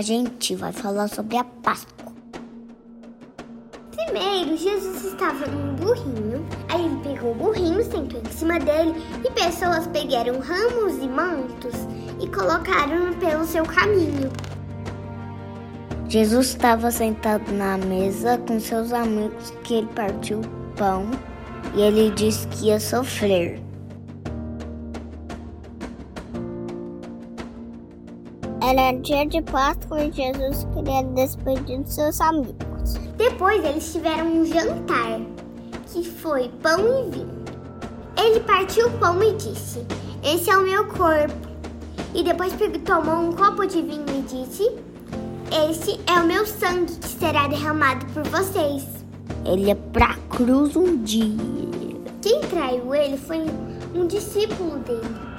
a gente vai falar sobre a Páscoa. Primeiro, Jesus estava num burrinho. Aí ele pegou o burrinho, sentou em cima dele e pessoas pegaram ramos e mantos e colocaram pelo seu caminho. Jesus estava sentado na mesa com seus amigos que ele partiu o pão e ele disse que ia sofrer. Era dia de Páscoa e Jesus queria despedir de seus amigos. Depois eles tiveram um jantar, que foi pão e vinho. Ele partiu o pão e disse: Esse é o meu corpo. E depois tomou um copo de vinho e disse: Esse é o meu sangue que será derramado por vocês. Ele ia pra cruz um dia. Quem traiu ele foi um discípulo dele.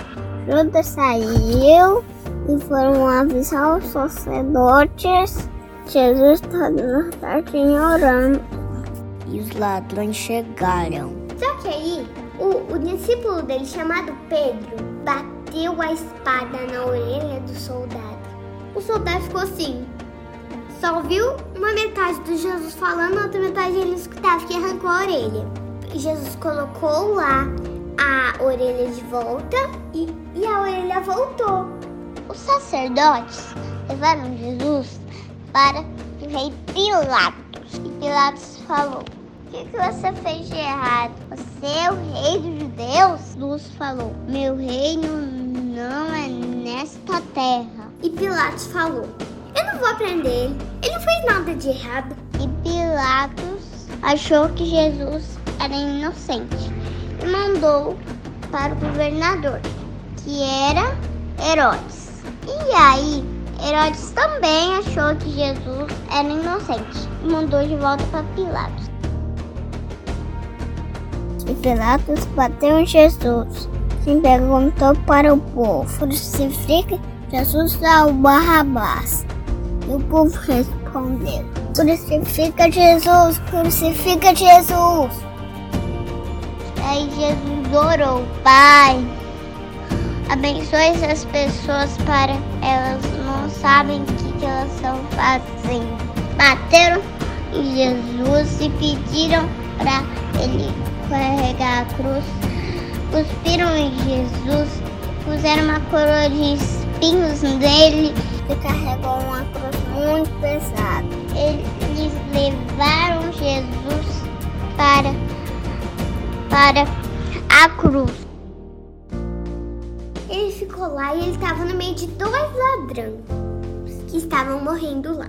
Judas saiu e foram avisar os sacerdotes. Jesus estava no jardim orando. E os ladrões chegaram. Só que aí, o, o discípulo dele, chamado Pedro, bateu a espada na orelha do soldado. O soldado ficou assim. Só ouviu uma metade do Jesus falando, a outra metade ele escutava que arrancou a orelha. Jesus colocou lá a orelha de volta e, e a orelha voltou. Os sacerdotes levaram Jesus para o rei Pilatos. E Pilatos falou: O que, que você fez de errado? Você é o rei dos judeus? Luz falou: Meu reino não é nesta terra. E Pilatos falou: Eu não vou prender ele. Ele não fez nada de errado. E Pilatos achou que Jesus era inocente e mandou para o governador, que era Herodes. E aí, Herodes também achou que Jesus era inocente e mandou de volta para Pilatos. E Pilatos bateu em Jesus e perguntou para o povo: Crucifica Jesus ou Barrabás? E o povo respondeu: Crucifica Jesus, crucifica Jesus. Aí Jesus orou: Pai, abençoe essas pessoas para elas não sabem o que, que elas estão fazendo. Bateram em Jesus e pediram para ele carregar a cruz. Cuspiram em Jesus, puseram uma coroa de espinhos nele e carregou uma cruz muito pesada. Eles levaram Jesus para, para a cruz. E ele estava no meio de dois ladrões que estavam morrendo lá.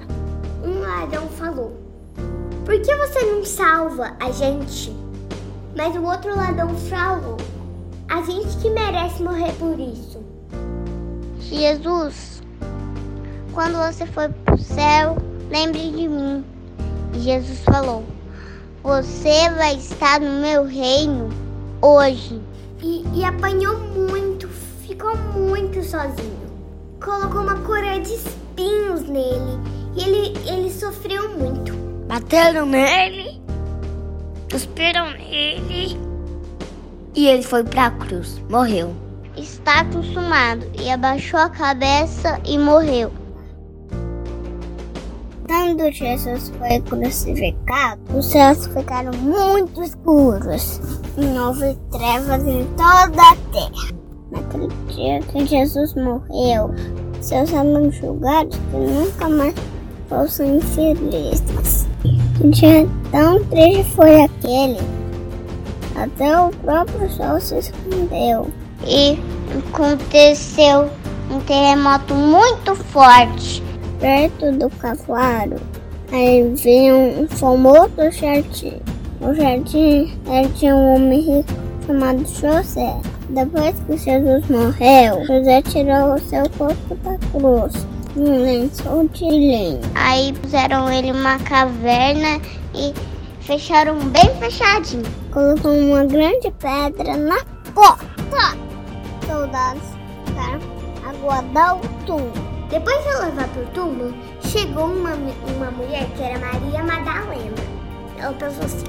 Um ladrão falou: Por que você não salva a gente? Mas o outro ladrão falou: A gente que merece morrer por isso. Jesus, quando você for pro céu, lembre de mim. E Jesus falou: Você vai estar no meu reino hoje. E, e apanhou muito, ficou muito sozinho. Colocou uma coroa de espinhos nele e ele, ele sofreu muito. Bateram nele, cuspiram nele e ele foi pra cruz, morreu. Está consumado e abaixou a cabeça e morreu. Quando Jesus foi crucificado, os céus ficaram muito escuros e houve trevas em toda a terra. Naquele dia que Jesus morreu, seus amigos julgaram que nunca mais fossem felizes. Que dia tão triste foi aquele. Até o próprio sol se escondeu. E aconteceu um terremoto muito forte perto do cavalo. Aí veio um famoso jardim. O jardim era de um homem rico chamado José. Depois que Jesus morreu, José tirou o seu corpo da cruz, um lençol de linho. Aí puseram ele uma caverna e fecharam bem fechadinho. Colocou uma grande pedra na porta. Soldados ficaram aguardando o túmulo. Depois de levar pro túmulo, chegou uma, uma mulher que era Maria Madalena. Ela pensou assim: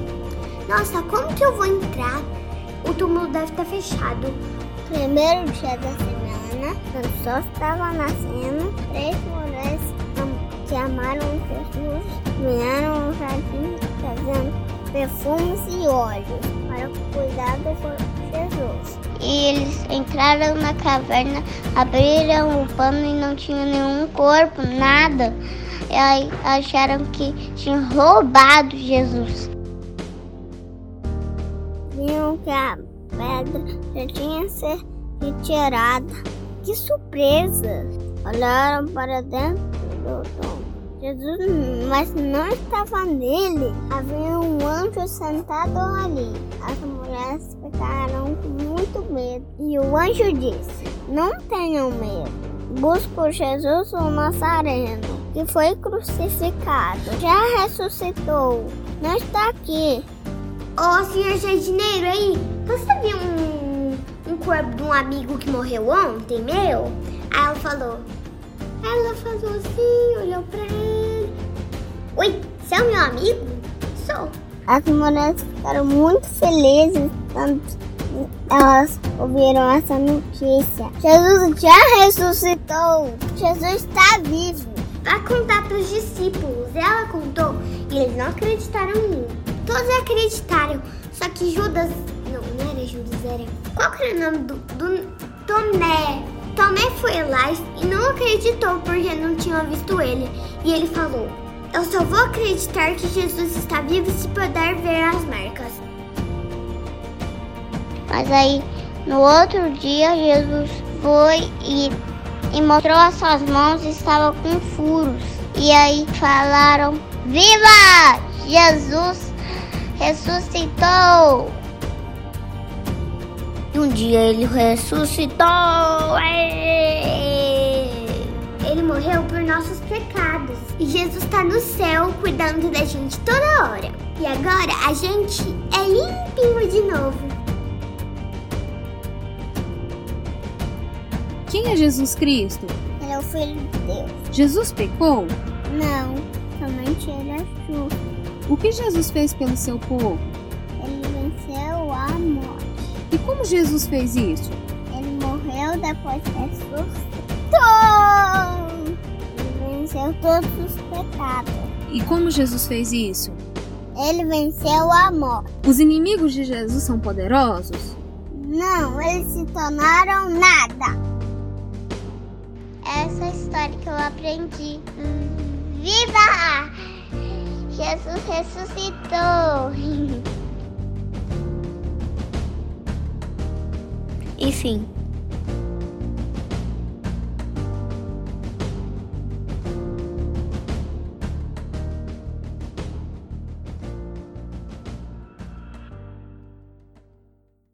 Nossa, como que eu vou entrar? O túmulo deve estar fechado. Primeiro dia da semana, quando o sol estava nascendo, três mulheres chamaram Jesus, vieram ao jardim trazendo perfumes e óleos para cuidar do Jesus. E eles entraram na caverna, abriram o pano e não tinha nenhum corpo, nada. E aí acharam que tinham roubado Jesus. Que a pedra já tinha sido retirada. Que surpresa! Olharam para dentro do tombo. Jesus, mas não estava nele. Havia um anjo sentado ali. As mulheres ficaram com muito medo. E o anjo disse: Não tenham medo. Busco Jesus o Nazareno, que foi crucificado. Já ressuscitou. Não está aqui. Ô, senhor jardineiro, aí, você viu um, um corpo de um amigo que morreu ontem, meu? Aí ela falou, ela falou assim, olhou pra ele. Oi, você é o meu amigo? Sou. As mulheres ficaram muito felizes quando elas ouviram essa notícia. Jesus já ressuscitou. Jesus está vivo. Vai contar para os discípulos. Ela contou e eles não acreditaram em mim. Todos acreditaram, só que Judas. Não, não era Judas, era. Qual era o nome do, do Tomé? Tomé foi lá e não acreditou porque não tinha visto ele. E ele falou: Eu só vou acreditar que Jesus está vivo se puder ver as marcas. Mas aí, no outro dia, Jesus foi e, e mostrou as suas mãos e estava com furos. E aí falaram: Viva! Jesus ressuscitou! E um dia ele ressuscitou. Ele morreu por nossos pecados. E Jesus está no céu cuidando da gente toda hora. E agora a gente é limpinho de novo. Quem é Jesus Cristo? Ele é o Filho de Deus. Jesus pecou? Não, somente ele é justo. O que Jesus fez pelo seu povo? Ele venceu a morte. E como Jesus fez isso? Ele morreu depois ressuscitou. Ele venceu todos os pecados. E como Jesus fez isso? Ele venceu a morte. Os inimigos de Jesus são poderosos? Não, eles se tornaram nada. Essa é a história que eu aprendi. Viva! Jesus ressuscitou! Enfim,